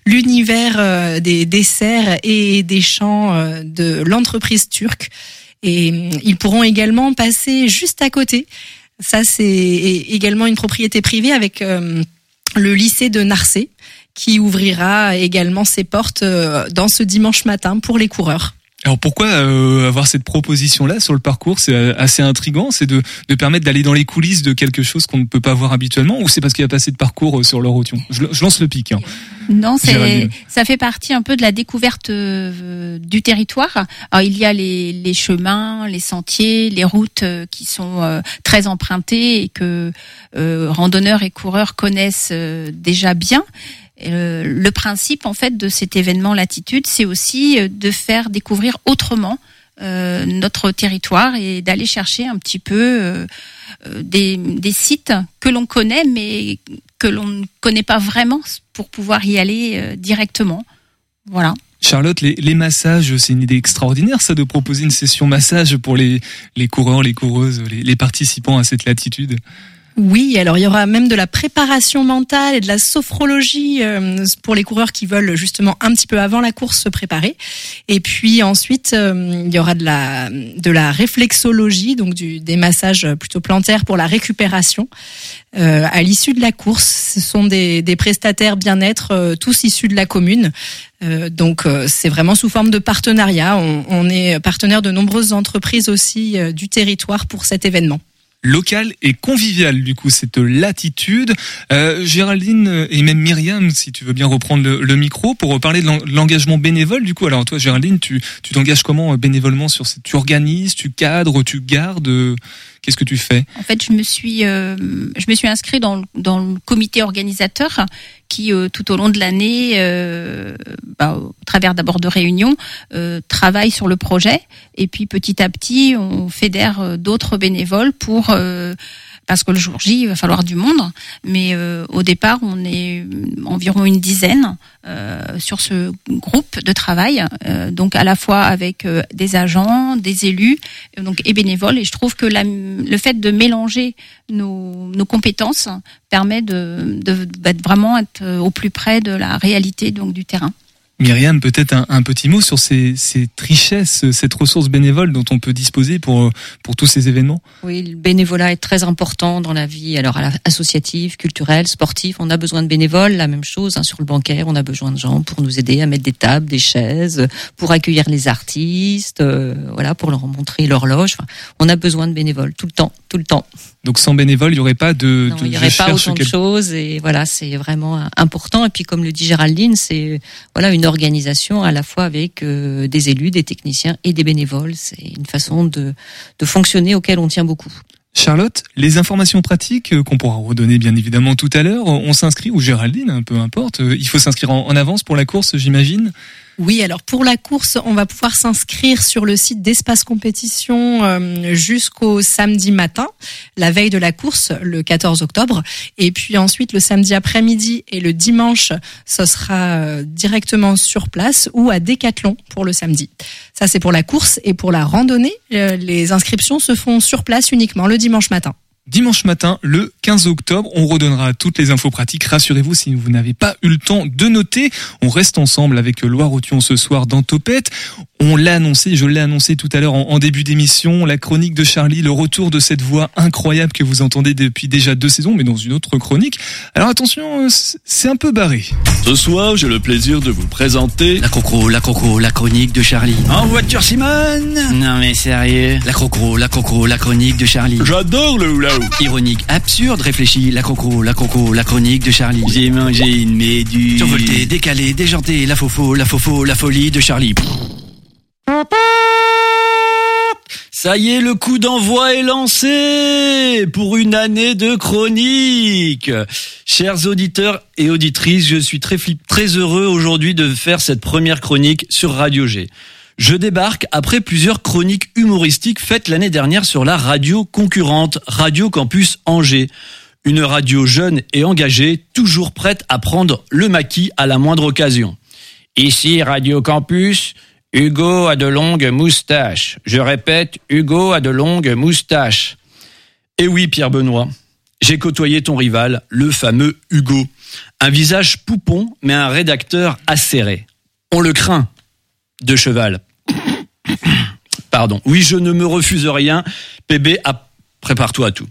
l'univers des desserts et des champs de l'entreprise turque. Et ils pourront également passer juste à côté. Ça, c'est également une propriété privée avec le lycée de Narcé, qui ouvrira également ses portes euh, dans ce dimanche matin pour les coureurs. Alors pourquoi euh, avoir cette proposition là sur le parcours? C'est euh, assez intrigant, c'est de, de permettre d'aller dans les coulisses de quelque chose qu'on ne peut pas voir habituellement, ou c'est parce qu'il y a pas assez de parcours sur l'Eurotion je, je lance le pic. Hein. Non, c'est ça fait partie un peu de la découverte du territoire. Alors il y a les, les chemins, les sentiers, les routes qui sont très empruntées et que randonneurs et coureurs connaissent déjà bien. Euh, le principe en fait de cet événement Latitude, c'est aussi euh, de faire découvrir autrement euh, notre territoire et d'aller chercher un petit peu des, sites que l'on connaît mais que l'on ne connaît pas vraiment pour pouvoir y aller directement. Voilà. Charlotte, les, massages, c'est une idée extraordinaire, ça, de proposer une session massage pour les, les coureurs, les coureuses, les participants à cette latitude. Oui, alors il y aura même de la préparation mentale et de la sophrologie euh, pour les coureurs qui veulent justement un petit peu avant la course se préparer. Et puis ensuite, euh, il y aura de la réflexologie, donc du, des massages plutôt plantaires pour la récupération euh, à l'issue de la course. Ce sont des, des prestataires bien-être tous issus de la commune. donc c'est vraiment sous forme de partenariat. On, on est partenaire de nombreuses entreprises aussi du territoire pour cet événement local et convivial du coup cette latitude. Euh, Géraldine et même Myriam, si tu veux bien reprendre le, micro pour parler de l'engagement bénévole du coup. Alors toi Géraldine, tu tu t'engages comment euh, bénévolement sur cette tu organises, tu cadres, tu gardes euh, Qu'est-ce que tu fais? En fait, je me suis, euh, je me suis inscrit dans, dans le comité organisateur qui, euh, tout au long de l'année, euh, bah, au travers d'abord de réunions, travaille sur le projet. Et puis petit à petit, on fédère d'autres bénévoles pour parce que le jour J, il va falloir du monde. Mais euh, au départ, on est environ une dizaine euh, sur ce groupe de travail, euh, donc à la fois avec des agents, des élus, donc et bénévoles. Et je trouve que le fait de mélanger nos, compétences permet de, de, de, vraiment être au plus près de la réalité donc du terrain. Myriam, peut-être un, petit mot sur ces, ces, richesses, cette ressource bénévole dont on peut disposer pour, pour tous ces événements? Oui, le bénévolat est très important dans la vie alors associative, culturelle, sportive. On a besoin de bénévoles, la même chose hein, sur le bancaire, on a besoin de gens pour nous aider à mettre des tables, des chaises, pour accueillir les artistes, euh, voilà, pour leur montrer l'horloge. Enfin, on a besoin de bénévoles tout le temps, tout le temps. Donc sans bénévoles, il n'y aurait pas de. Non, il n'y aurait pas autant de choses et voilà, c'est vraiment important. Et puis comme le dit Géraldine, c'est voilà une organisation à la fois avec euh, des élus, des techniciens et des bénévoles. C'est une façon de, de fonctionner auquel on tient beaucoup. Charlotte, les informations pratiques euh, qu'on pourra redonner bien évidemment tout à l'heure, on s'inscrit, ou Géraldine, peu importe, euh, il faut s'inscrire en avance pour la course, j'imagine oui, alors pour la course, on va pouvoir s'inscrire sur le site d'Espace Compétition euh, jusqu'au samedi matin, la veille de la course, le 14 octobre. Et puis ensuite, le samedi après-midi et le dimanche, ce sera euh, directement sur place ou à Décathlon pour le samedi. Ça, c'est pour la course. Et pour la randonnée, euh, les inscriptions se font sur place uniquement le dimanche matin dimanche matin, le 15 octobre. On redonnera toutes les infos pratiques. Rassurez-vous si vous n'avez pas eu le temps de noter. On reste ensemble avec Loire Othion ce soir dans Topette. On l'a annoncé, je l'ai annoncé tout à l'heure en, début d'émission, la chronique de Charlie, le retour de cette voix incroyable que vous entendez depuis déjà deux saisons, mais dans une autre chronique. Alors attention, c'est un peu barré. Ce soir, j'ai le plaisir de vous présenter... La crocro, la crocro, la chronique de Charlie. En voiture Simone Non mais sérieux. La crocro, la crocro, la chronique de Charlie. J'adore le hula Ironique, absurde, réfléchi, la crocro, la crocro, la chronique de Charlie. J'ai mangé une méduse. Survolté, décalé, déjanté, la faux la faux la folie de Charlie. Ça y est, le coup d'envoi est lancé pour une année de chronique. Chers auditeurs et auditrices, je suis très, très heureux aujourd'hui de faire cette première chronique sur Radio G. Je débarque après plusieurs chroniques humoristiques faites l'année dernière sur la radio concurrente, Radio Campus Angers. Une radio jeune et engagée, toujours prête à prendre le maquis à la moindre occasion. Ici Radio Campus, Hugo a de longues moustaches. Je répète, Hugo a de longues moustaches. Et oui, Pierre Benoît, j'ai côtoyé ton rival, le fameux Hugo. Un visage poupon, mais un rédacteur acéré. On le craint. De cheval. Pardon. Oui, je ne me refuse rien. PB, prépare-toi à tout.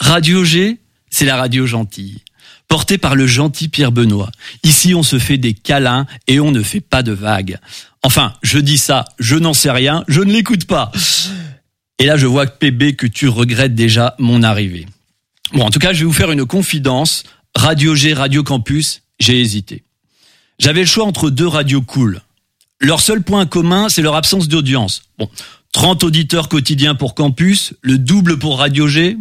Radio G, c'est la radio gentille. Portée par le gentil Pierre Benoît. Ici, on se fait des câlins et on ne fait pas de vagues. Enfin, je dis ça, je n'en sais rien, je ne l'écoute pas. Et là, je vois que PB, que tu regrettes déjà mon arrivée. Bon, en tout cas, je vais vous faire une confidence. Radio G, Radio Campus, j'ai hésité. J'avais le choix entre deux radios cool. Leur seul point commun, c'est leur absence d'audience. Bon, 30 auditeurs quotidiens pour Campus, le double pour Radio G,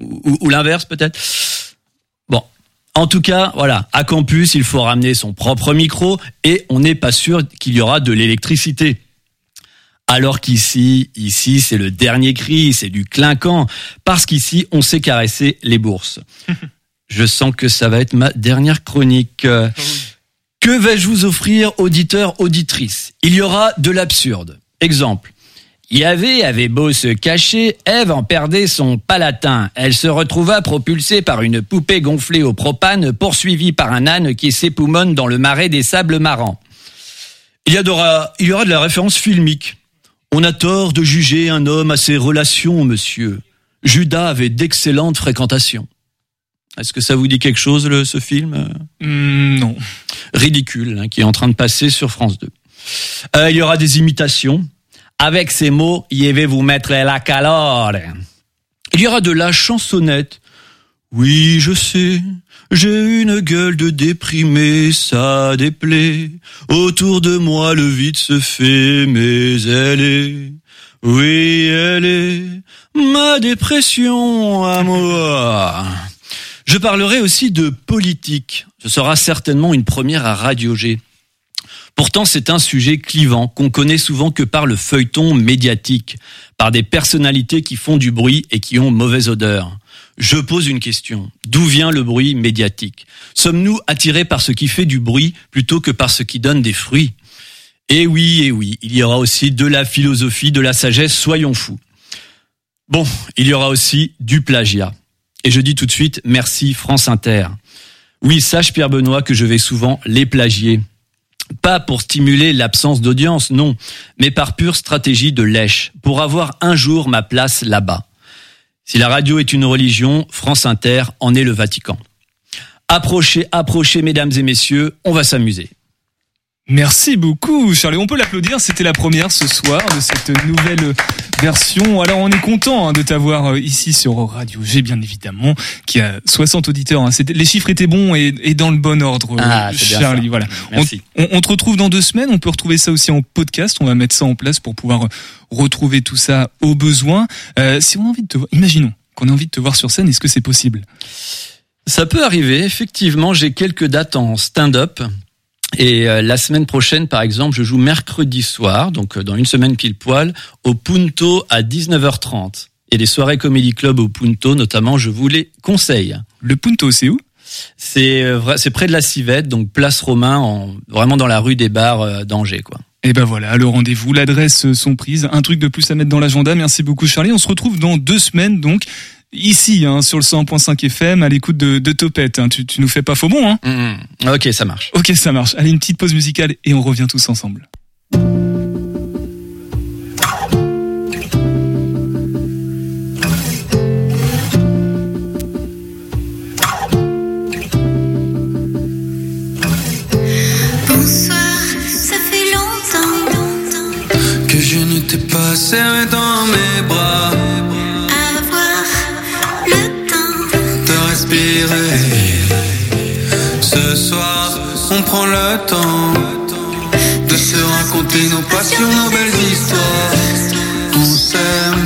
ou, ou l'inverse peut-être. Bon, en tout cas, voilà, à Campus, il faut ramener son propre micro et on n'est pas sûr qu'il y aura de l'électricité. Alors qu'ici, ici, c'est le dernier cri, c'est du clinquant, parce qu'ici, on sait caresser les bourses. Je sens que ça va être ma dernière chronique. Que vais-je vous offrir, auditeurs, auditrices Il y aura de l'absurde. Exemple. Yahvé avait beau se cacher, Ève en perdait son palatin. Elle se retrouva propulsée par une poupée gonflée au propane, poursuivie par un âne qui s'époumonne dans le marais des sables marrants. Il y, aura, il y aura de la référence filmique. On a tort de juger un homme à ses relations, monsieur. Judas avait d'excellentes fréquentations. Est-ce que ça vous dit quelque chose, le, ce film Non. Ridicule, hein, qui est en train de passer sur France 2. Euh, il y aura des imitations. Avec ces mots, y vais vous mettre la calore. Il y aura de la chansonnette. Oui, je sais, j'ai une gueule de déprimé, ça déplaît. Autour de moi, le vide se fait, mais elle est, oui, elle est ma dépression à moi. Je parlerai aussi de politique. Ce sera certainement une première à Radio G. Pourtant, c'est un sujet clivant qu'on connaît souvent que par le feuilleton médiatique, par des personnalités qui font du bruit et qui ont mauvaise odeur. Je pose une question. D'où vient le bruit médiatique? Sommes-nous attirés par ce qui fait du bruit plutôt que par ce qui donne des fruits? Eh oui, eh oui, il y aura aussi de la philosophie, de la sagesse, soyons fous. Bon, il y aura aussi du plagiat. Et je dis tout de suite merci France Inter. Oui, sache Pierre Benoît que je vais souvent les plagier. Pas pour stimuler l'absence d'audience, non, mais par pure stratégie de lèche, pour avoir un jour ma place là-bas. Si la radio est une religion, France Inter en est le Vatican. Approchez, approchez, mesdames et messieurs, on va s'amuser. Merci beaucoup, Charlie. On peut l'applaudir. C'était la première ce soir de cette nouvelle version. Alors, on est content hein, de t'avoir euh, ici sur Radio G, bien évidemment, qui a 60 auditeurs. hein. Les chiffres étaient bons et, et dans le bon ordre, Ah, euh, bien Charlie. Voilà. On, Merci. on- on te retrouve dans deux semaines. On peut retrouver ça aussi en podcast. On va mettre ça en place pour pouvoir retrouver tout ça au besoin. Euh, si on a envie de te voir, imaginons qu'on a envie de te voir sur scène, est-ce que c'est possible? Ça peut arriver, effectivement, j'ai quelques dates en stand-up. Et euh, la semaine prochaine, par exemple, je joue mercredi soir, donc euh, dans une semaine pile poil, au Punto à 19h30. Et les soirées Comedy Club au Punto, notamment, je vous les conseille. Le Punto, c'est où? C'est euh, c'est près de la Civette, donc place Romain, en, vraiment dans la rue des bars d'Angers, quoi. Et ben voilà, le rendez-vous, l'adresse sont prises. Un truc de plus à mettre dans l'agenda. Merci beaucoup Charlie. On se retrouve dans deux semaines donc ici hein, sur le 100.5 FM à l'écoute de, de Topette. hein. Tu, tu nous fais pas faux bon hein Ok, ça marche. Ok, ça marche. Allez, une petite pause musicale et on revient tous ensemble. Bonsoir, ça fait longtemps Que je ne t'ai pas serré dans mes bras Ce soir on prend le temps De se raconter nos passions, nos belles histoires. On s'aime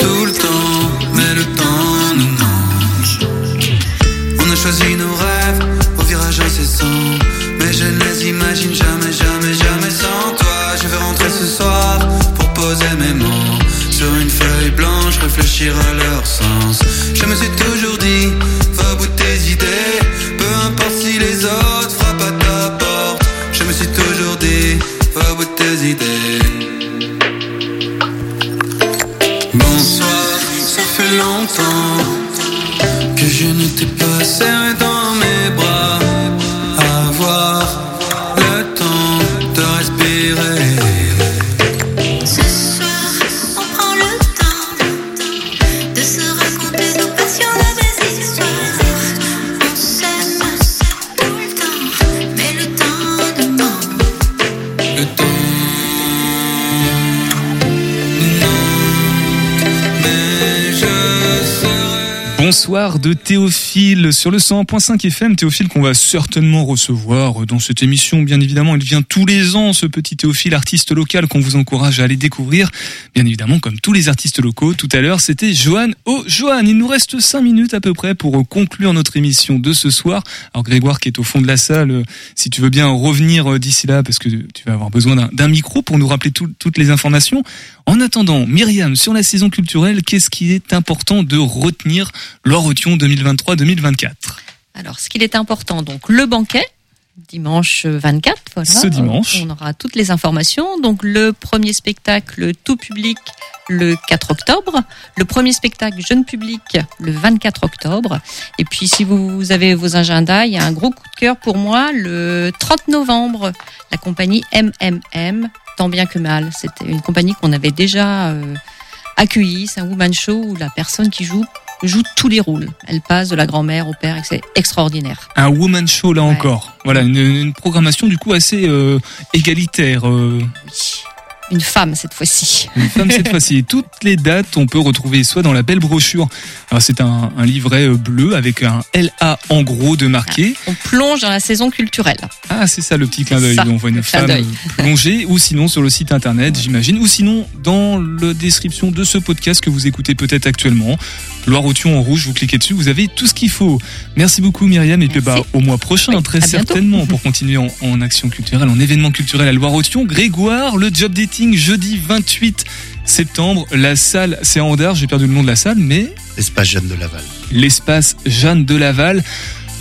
tout le temps Mais le temps nous manque. On a choisi nos rêves au virage incessant. Mais je ne les imagine jamais, jamais, jamais sans toi. Je vais rentrer ce soir pour poser mes mots Sur une feuille blanche, réfléchir à leur de Théophile sur le 100.5 FM. Théophile qu'on va certainement recevoir dans cette émission. Bien évidemment, il vient tous les ans, ce petit Théophile, artiste local qu'on vous encourage à aller découvrir. Bien évidemment, comme tous les artistes locaux, tout à l'heure, c'était Johan. Oh, Johan, il nous reste 5 minutes à peu près pour conclure notre émission de ce soir. Alors Grégoire qui est au fond de la salle, euh, si tu veux bien revenir euh, d'ici là, parce que tu vas avoir besoin d'un micro pour nous rappeler toutes les informations. En attendant, Myriam, sur la saison culturelle, qu'est-ce qui est important de retenir lors 2023 2023 alors, ce qu'il est important, donc le banquet, dimanche 24, voilà. Ce dimanche. On aura toutes les informations. Donc le premier spectacle tout public le 4 octobre, le premier spectacle jeune public le 24 octobre. Et puis si vous avez vos agendas, il y a un gros coup de cœur pour moi le 30 novembre, la compagnie MMM, tant bien que mal. C'était une compagnie qu'on avait déjà euh, accueillie, c'est un woman show où la personne qui joue joue tous les rôles. Elle passe de la grand-mère au père, et c'est extraordinaire. Un woman show là encore. Voilà, une, une programmation du coup assez euh, égalitaire. euh, Une femme cette fois-ci. Une femme cette fois-ci. Toutes les dates, on peut retrouver soit dans la belle brochure. Alors c'est un, un livret euh, bleu avec un LA en gros de marqué. On plonge dans la saison culturelle. Ah, c'est ça le petit clin d'œil. On voit une femme plongée, ou sinon sur le site internet, j'imagine, ou sinon dans la description de ce podcast que vous écoutez peut-être actuellement. Loire-Othion en rouge, vous cliquez dessus, vous avez tout ce qu'il faut. Merci beaucoup Myriam, et puis bah, au mois prochain, très bientôt. certainement, pour continuer en, en action culturelle, en événement culturel à Loire-Othion. Grégoire, le job jeudi 28 septembre, la salle, c'est à Andar, j'ai perdu le nom de la salle, mais L'espace Jeanne de Laval. l'espace Jeanne de Laval.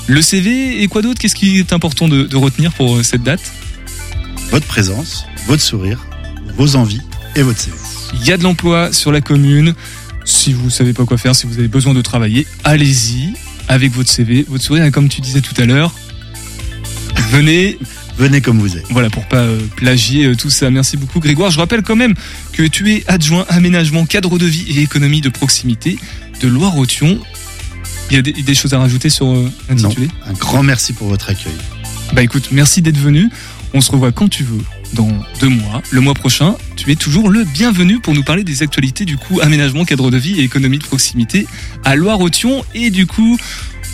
Le CV et quoi d'autre? Qu'est-ce qui est important de, de retenir pour euh, cette date? Votre présence, votre sourire, vos envies et votre CV. Il y a de l'emploi sur la commune. Si vous savez pas quoi faire, si vous avez besoin de travailler, allez-y avec votre CV, votre sourire. Et comme tu disais tout à l'heure, venez. Venez comme vous êtes. Voilà, pour pas euh, plagier euh, tout ça. Merci beaucoup, Grégoire. Je rappelle quand même que tu es adjoint aménagement, cadre de vie et économie de proximité de Loire-Othion. Il y a des, des choses à rajouter sur euh, Non, l'intitulé un grand merci pour votre accueil. Bah écoute, merci d'être venu. On se revoit quand tu veux, dans deux mois. Le mois prochain, tu es toujours le bienvenu pour nous parler des actualités du coup aménagement, cadre de vie et économie de proximité à Loire-Othion. Et du coup,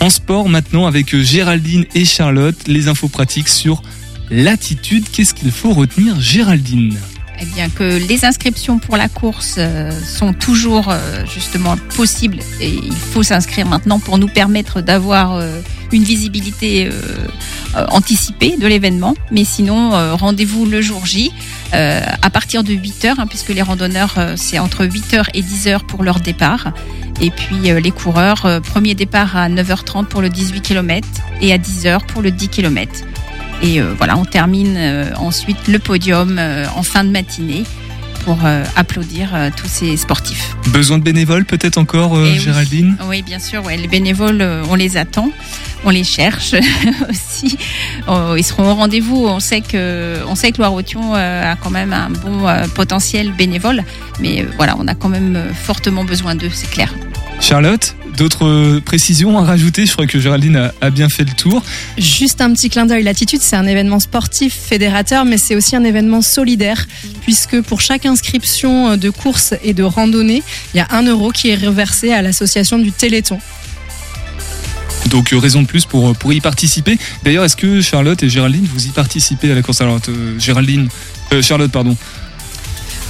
en sport maintenant avec euh, Géraldine et Charlotte, les infos pratiques sur l'attitude. Qu'est-ce qu'il faut retenir, Géraldine? Eh bien que les inscriptions pour la course euh, sont toujours euh, justement possibles et il faut s'inscrire maintenant pour nous permettre d'avoir euh, une visibilité anticipée de l'événement. Mais sinon, rendez-vous le jour J à partir de 8 heures, hein, puisque les randonneurs, c'est entre 8 heures et 10 heures pour leur départ. Et puis les coureurs, premier départ à 9h30 pour le 18 km et à 10 heures pour le 10 km. Et euh, voilà, on termine euh, ensuite le podium euh, en fin de matinée pour euh, applaudir euh, tous ces sportifs. Besoin de bénévoles peut-être encore, euh, oui. Géraldine? Oui, bien sûr, ouais, les bénévoles, on les attend, on les cherche aussi. Oh, ils seront au rendez-vous. On sait que, on sait que Loire-Othion a quand même un bon potentiel bénévole, mais voilà, on a quand même fortement besoin d'eux, c'est clair. Charlotte, d'autres euh, précisions à rajouter? Je crois que Géraldine a, a bien fait le tour. Juste un petit clin d'œil. L'attitude, c'est un événement sportif fédérateur, mais c'est aussi un événement solidaire, puisque pour chaque inscription de course et de randonnée, il y a un euro qui est reversé à l'association du Téléthon. Donc euh, raison de plus pour, pour y participer. D'ailleurs, est-ce que Charlotte et Géraldine, vous y participez à la course? Alors, euh, Géraldine, euh, Charlotte, pardon.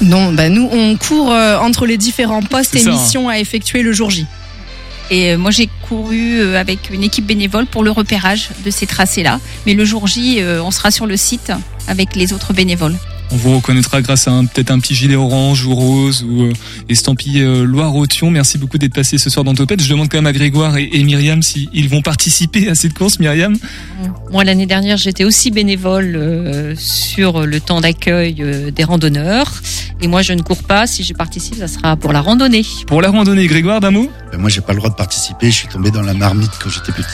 Non, bah nous, on court euh, entre les différents postes et ça, hein. missions à effectuer le jour J. Et euh, moi, j'ai couru euh, avec une équipe bénévole pour le repérage de ces tracés-là. Mais le jour J, euh, on sera sur le site avec les autres bénévoles. On vous reconnaîtra grâce à un- peut-être un petit gilet orange ou rose ou euh, estampillé euh, Loire-Othion. Merci beaucoup d'être passé ce soir dans Topette. Je demande quand même à Grégoire et, et Myriam s'ils vont participer à cette course. Myriam Moi, l'année dernière, j'étais aussi bénévole euh, sur le temps d'accueil euh, des randonneurs. Et moi, je ne cours pas. Si je participe, ça sera pour la randonnée. Pour la randonnée, Grégoire, d'un mot? Ben, moi, j'ai pas le droit de participer. Je suis tombé dans la marmite quand j'étais petit.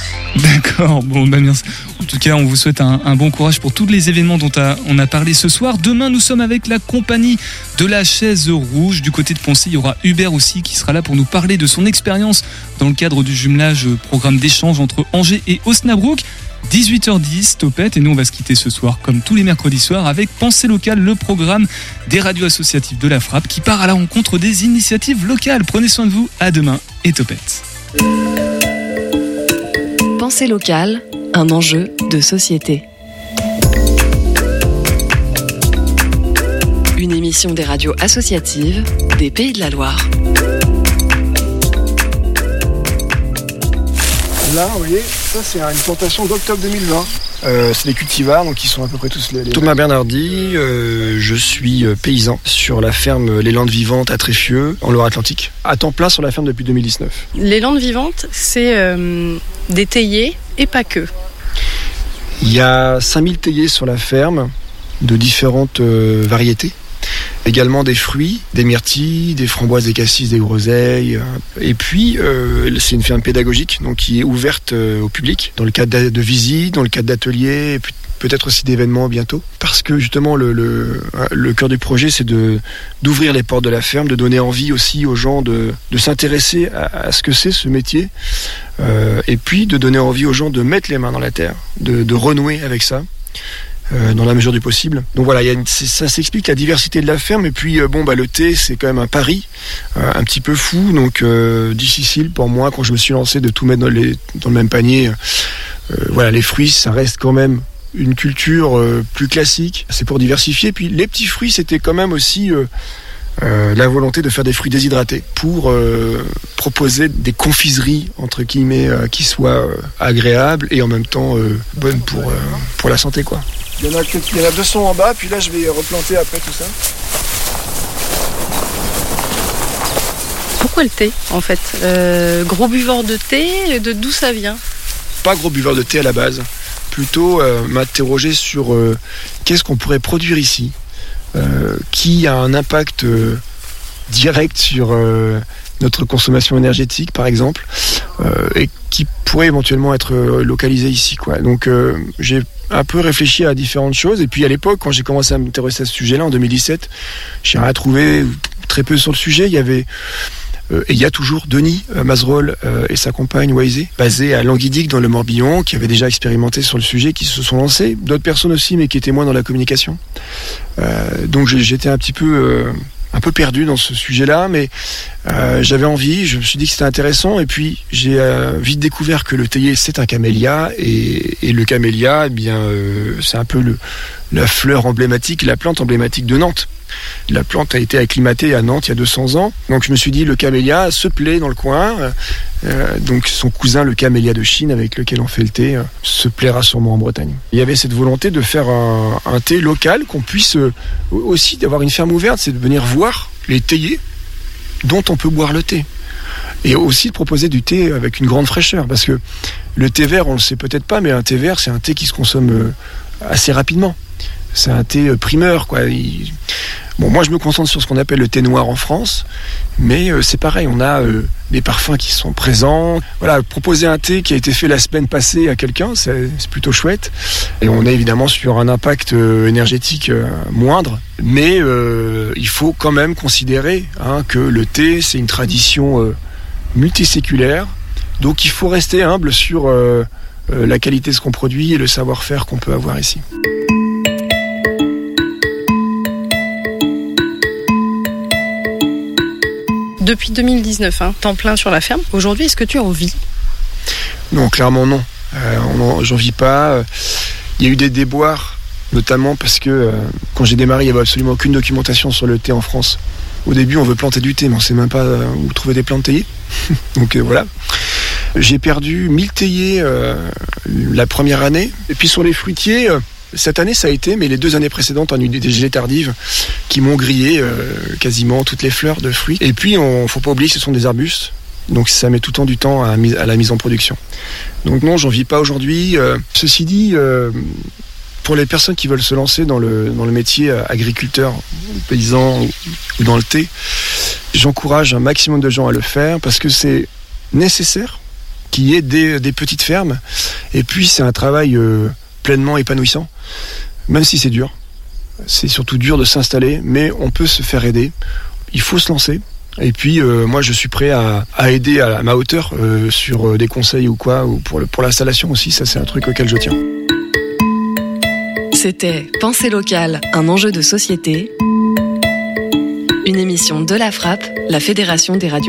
D'accord, bon, bah, merci. En tout cas, on vous souhaite un, un bon courage pour tous les événements dont a- on a parlé ce soir. Demain, nous sommes avec la compagnie de la chaise rouge. Du côté de Poncy, il y aura Hubert aussi qui sera là pour nous parler de son expérience dans le cadre du jumelage programme d'échange entre Angers et Osnabrück. 18h10, Topette, et nous on va se quitter ce soir comme tous les mercredis soirs avec Pensée locale, le programme des radios associatives de la Frappe qui part à la rencontre des initiatives locales. Prenez soin de vous, à demain et Topette. Pensée locale, un enjeu de société. Une émission des radios associatives des Pays de la Loire. Là, vous voyez, ça c'est une plantation d'octobre 2020. Euh, c'est des cultivars, donc ils sont à peu près tous les. les- Thomas Bernardi, euh, je suis euh, paysan sur la ferme Les Landes Vivantes à Tréfieux, en Loire-Atlantique. À temps plein sur la ferme depuis 2019. Les landes vivantes, c'est euh, des théiers et pas que. Il y a 5000 théiers sur la ferme de différentes euh, variétés. Également des fruits, des myrtilles, des framboises, des cassis, des groseilles. euh, Et puis, euh, c'est une ferme pédagogique donc qui est ouverte euh, au public dans le cadre de visites, dans le cadre d'ateliers, peut-être aussi d'événements bientôt. Parce que justement, le, le, le cœur du projet, c'est d'ouvrir les portes de la ferme, de donner envie aussi aux gens de, de s'intéresser à, à ce que c'est ce métier, euh, et puis de donner envie aux gens de mettre les mains dans la terre, de, de renouer avec ça. Euh, dans la mesure du possible. Donc voilà, il y a une- ça s'explique la diversité de la ferme. Et puis euh, bon, bah le thé, c'est quand même un pari euh, un petit peu fou, donc difficile pour moi quand je me suis lancé de tout mettre dans, les, dans le même panier. Voilà, les fruits, ça reste quand même une culture plus classique. C'est pour diversifier. Puis les petits fruits, c'était quand même aussi euh, la volonté de faire des fruits déshydratés pour euh, proposer des confiseries entre guillemets euh, qui soient euh, agréables et en même temps euh, bonnes pour, euh, pour la santé quoi. Il y, en a, il y en a 200 en bas, puis là je vais replanter après tout ça. Pourquoi le thé, en fait? Euh, Gros buveur de thé, de d'où ça vient? Pas gros buveur de thé à la base, plutôt euh, m'interroger sur euh, qu'est-ce qu'on pourrait produire ici, qui a un impact euh, direct sur euh, notre consommation énergétique par exemple, euh, et qui pourrait éventuellement être euh, localisé ici. Donc euh, j'ai un peu réfléchi à différentes choses, et puis à l'époque, quand j'ai commencé à m'intéresser à ce sujet-là, en 2017, j'ai rien trouvé, ou très peu sur le sujet, il y avait... Euh, et il y a toujours Denis euh, Mazerol euh, et sa compagne Waisé, basés à Languidic dans le Morbihan, qui avaient déjà expérimenté sur le sujet, qui se sont lancés. D'autres personnes aussi, mais qui étaient moins dans la communication. Donc j'étais un petit peu, un peu perdu dans ce sujet-là, mais j'avais envie. Je me suis dit que c'était intéressant, et puis j'ai vite découvert que le théier c'est un camélia, et, le camélia, eh bien, c'est un peu le, la fleur emblématique, la plante emblématique de Nantes. La plante a été acclimatée à Nantes il y a 200 ans. Donc je me suis dit, le camélia se plaît dans le coin. Euh, donc son cousin, le camélia de Chine, avec lequel on fait le thé, euh, se plaira sûrement en Bretagne. Il y avait cette volonté de faire un, thé local, qu'on puisse euh, aussi d'avoir une ferme ouverte, c'est de venir voir les théiers dont on peut boire le thé. Et aussi de proposer du thé avec une grande fraîcheur. Parce que le thé vert, on le sait peut-être pas, mais un thé vert, c'est un thé qui se consomme assez rapidement. C'est un thé euh, primeur, quoi. Bon, moi, je me concentre sur ce qu'on appelle le thé noir en France, mais euh, c'est pareil, on a euh, des parfums qui sont présents. Voilà, proposer un thé qui a été fait la semaine passée à quelqu'un, c'est plutôt chouette. Et on est évidemment sur un impact énergétique moindre, mais il faut quand même considérer hein, que le thé, c'est une tradition multiséculaire, donc il faut rester humble sur la qualité de ce qu'on produit et le savoir-faire qu'on peut avoir ici. Depuis 2019, hein, temps plein sur la ferme. Aujourd'hui, est-ce que tu en vis? Non, clairement non. Euh, J'en vis pas. Euh, Il y a eu des déboires, notamment parce que euh, quand j'ai démarré, il n'y avait absolument aucune documentation sur le thé en France. Au début, on veut planter du thé, mais on ne sait même pas euh, où trouver des plantes théiers. Donc voilà. J'ai perdu 1000 théiers la première année. Et puis sur les fruitiers, cette année ça a été, mais les deux années précédentes, on a eu des, gelées tardives qui m'ont grillé euh, quasiment toutes les fleurs de fruits. Et puis, on faut pas oublier que ce sont des arbustes. Donc ça met tout le temps du temps à, la mise en production. Donc non, j'en vis pas aujourd'hui. Euh, ceci dit, euh, pour les personnes qui veulent se lancer dans le, métier agriculteur, paysan ou, dans le thé, j'encourage un maximum de gens à le faire parce que c'est nécessaire qu'il y ait des, petites fermes. Et puis c'est un travail pleinement épanouissant, même si c'est dur. C'est surtout dur de s'installer, mais on peut se faire aider. Il faut se lancer. Et puis euh, moi je suis prêt à, aider à, ma hauteur euh, sur euh, des conseils ou quoi, ou pour, pour l'installation aussi, ça c'est un truc auquel je tiens. C'était Pensée locale, un enjeu de société. Une émission de la Frappe, la Fédération des radios